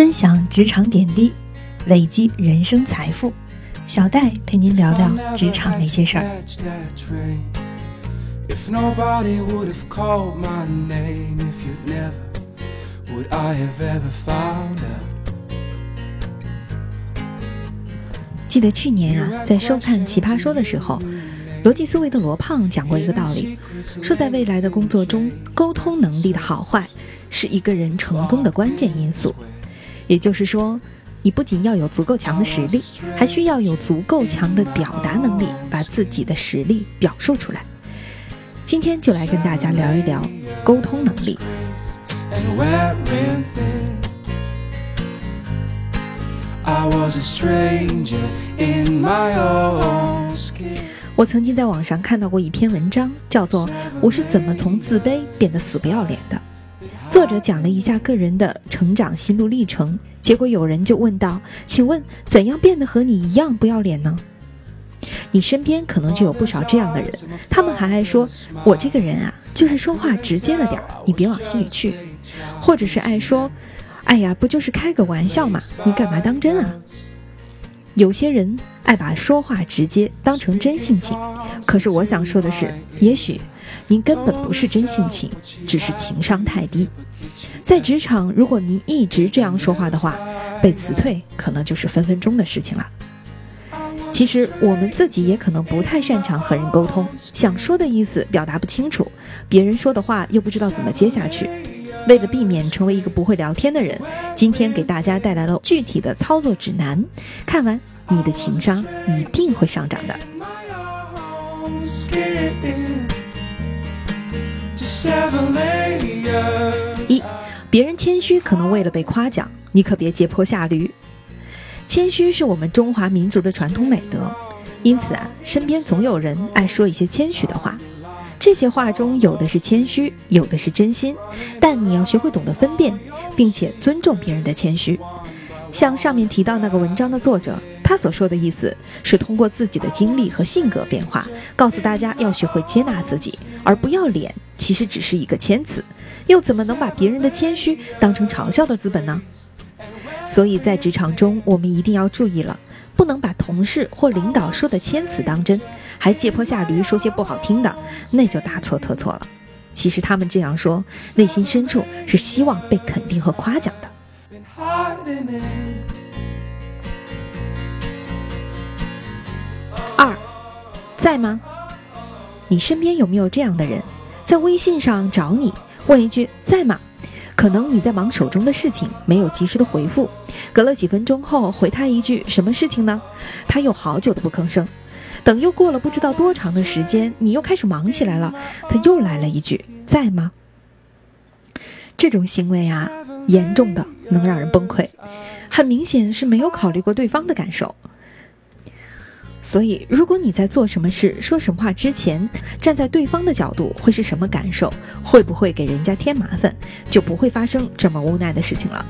分享职场点滴，累积人生财富。小戴陪您聊聊职场那些事儿。记得去年啊，在收看《奇葩说》的时候，逻辑思维的罗胖讲过一个道理，说在未来的工作中，沟通能力的好坏是一个人成功的关键因素。也就是说，你不仅要有足够强的实力，还需要有足够强的表达能力，把自己的实力表述出来。今天就来跟大家聊一聊沟通能力。我曾经在网上看到过一篇文章，叫做《我是怎么从自卑变得死不要脸的》。作者讲了一下个人的成长心路历程，结果有人就问道：“请问怎样变得和你一样不要脸呢？”你身边可能就有不少这样的人，他们还爱说：“我这个人啊，就是说话直接了点儿，你别往心里去。”或者是爱说：“哎呀，不就是开个玩笑嘛，你干嘛当真啊？”有些人爱把说话直接当成真性情，可是我想说的是，也许。您根本不是真性情，只是情商太低。在职场，如果您一直这样说话的话，被辞退可能就是分分钟的事情了。其实我们自己也可能不太擅长和人沟通，想说的意思表达不清楚，别人说的话又不知道怎么接下去。为了避免成为一个不会聊天的人，今天给大家带来了具体的操作指南，看完你的情商一定会上涨的。一，别人谦虚可能为了被夸奖，你可别借坡下驴。谦虚是我们中华民族的传统美德，因此啊，身边总有人爱说一些谦虚的话。这些话中有的是谦虚，有的是真心，但你要学会懂得分辨，并且尊重别人的谦虚。像上面提到那个文章的作者，他所说的意思是通过自己的经历和性格变化，告诉大家要学会接纳自己，而不要脸。其实只是一个谦词，又怎么能把别人的谦虚当成嘲笑的资本呢？所以在职场中，我们一定要注意了，不能把同事或领导说的谦词当真，还借坡下驴说些不好听的，那就大错特错了。其实他们这样说，内心深处是希望被肯定和夸奖的。在吗？你身边有没有这样的人？在微信上找你，问一句在吗？可能你在忙手中的事情，没有及时的回复。隔了几分钟后回他一句什么事情呢？他又好久都不吭声。等又过了不知道多长的时间，你又开始忙起来了，他又来了一句在吗？这种行为啊，严重的能让人崩溃，很明显是没有考虑过对方的感受。所以，如果你在做什么事、说什么话之前，站在对方的角度，会是什么感受？会不会给人家添麻烦？就不会发生这么无奈的事情了。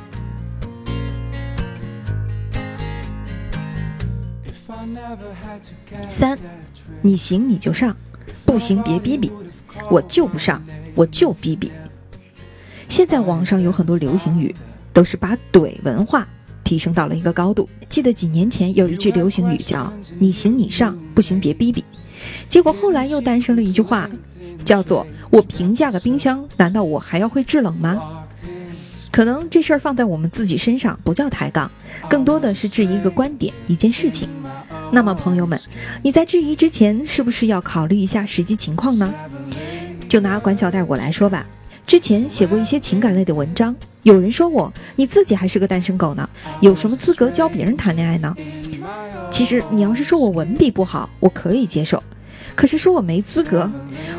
三，你行你就上，不行别逼逼，我就不上，我就逼逼。现在网上有很多流行语，都是把怼文化。提升到了一个高度。记得几年前有一句流行语叫“你行你上，不行别逼逼”，结果后来又诞生了一句话，叫做“我评价个冰箱，难道我还要会制冷吗？”可能这事儿放在我们自己身上不叫抬杠，更多的是质疑一个观点、一件事情。那么朋友们，你在质疑之前，是不是要考虑一下实际情况呢？就拿管小戴我来说吧。之前写过一些情感类的文章，有人说我你自己还是个单身狗呢，有什么资格教别人谈恋爱呢？其实你要是说我文笔不好，我可以接受，可是说我没资格，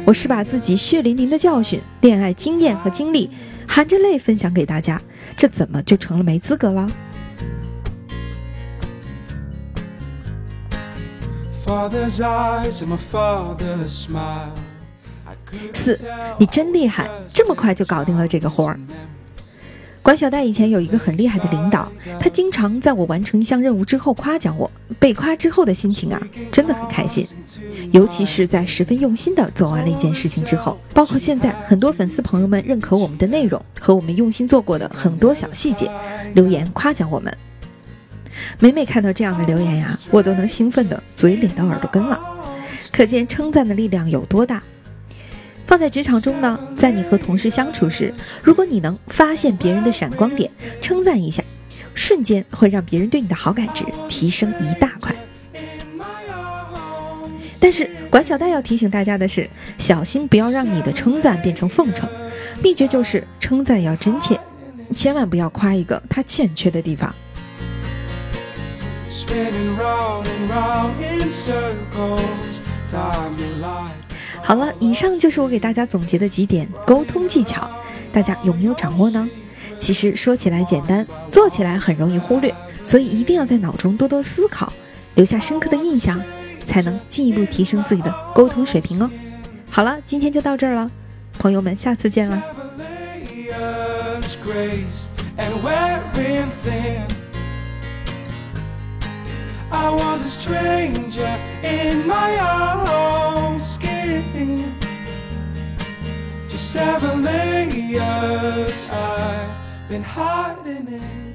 我是把自己血淋淋的教训、恋爱经验和经历，含着泪分享给大家，这怎么就成了没资格了？四，你真厉害，这么快就搞定了这个活儿。管小戴以前有一个很厉害的领导，他经常在我完成一项任务之后夸奖我，被夸之后的心情啊，真的很开心。尤其是在十分用心的做完了一件事情之后，包括现在很多粉丝朋友们认可我们的内容和我们用心做过的很多小细节，留言夸奖我们。每每看到这样的留言呀，我都能兴奋的嘴咧到耳朵根了，可见称赞的力量有多大。放在职场中呢，在你和同事相处时，如果你能发现别人的闪光点，称赞一下，瞬间会让别人对你的好感值提升一大块。但是管小戴要提醒大家的是，小心不要让你的称赞变成奉承。秘诀就是称赞要真切，千万不要夸一个他欠缺的地方。好了，以上就是我给大家总结的几点沟通技巧，大家有没有掌握呢？其实说起来简单，做起来很容易忽略，所以一定要在脑中多多思考，留下深刻的印象，才能进一步提升自己的沟通水平哦。好了，今天就到这儿了，朋友们，下次见了。Layers I've been hiding in